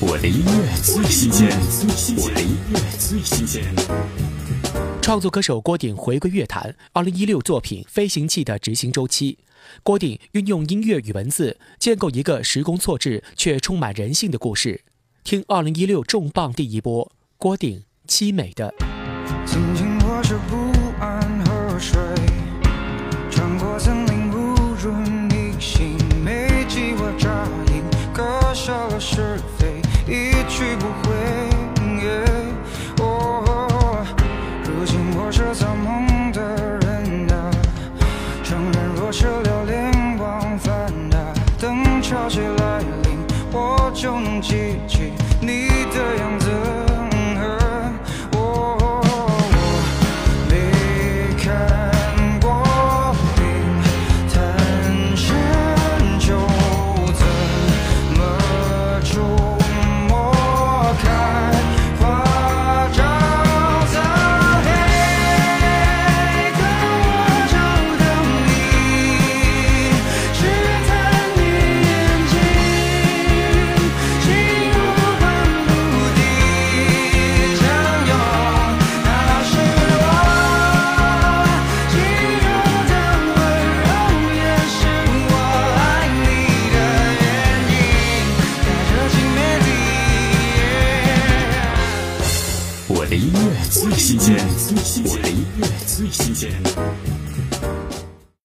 我的音乐最新鲜，我的音乐最新鲜。创作歌手郭顶回归乐坛，二零一六作品《飞行器的执行周期》。郭顶运用音乐与文字，建构一个时空错置却充满人性的故事。听二零一六重磅第一波，郭顶凄美的。静静握着不安河水，穿过森林不如逆行，没计划扎营，割下了是我就能记起你的的音乐最新鲜，我的音乐最新鲜。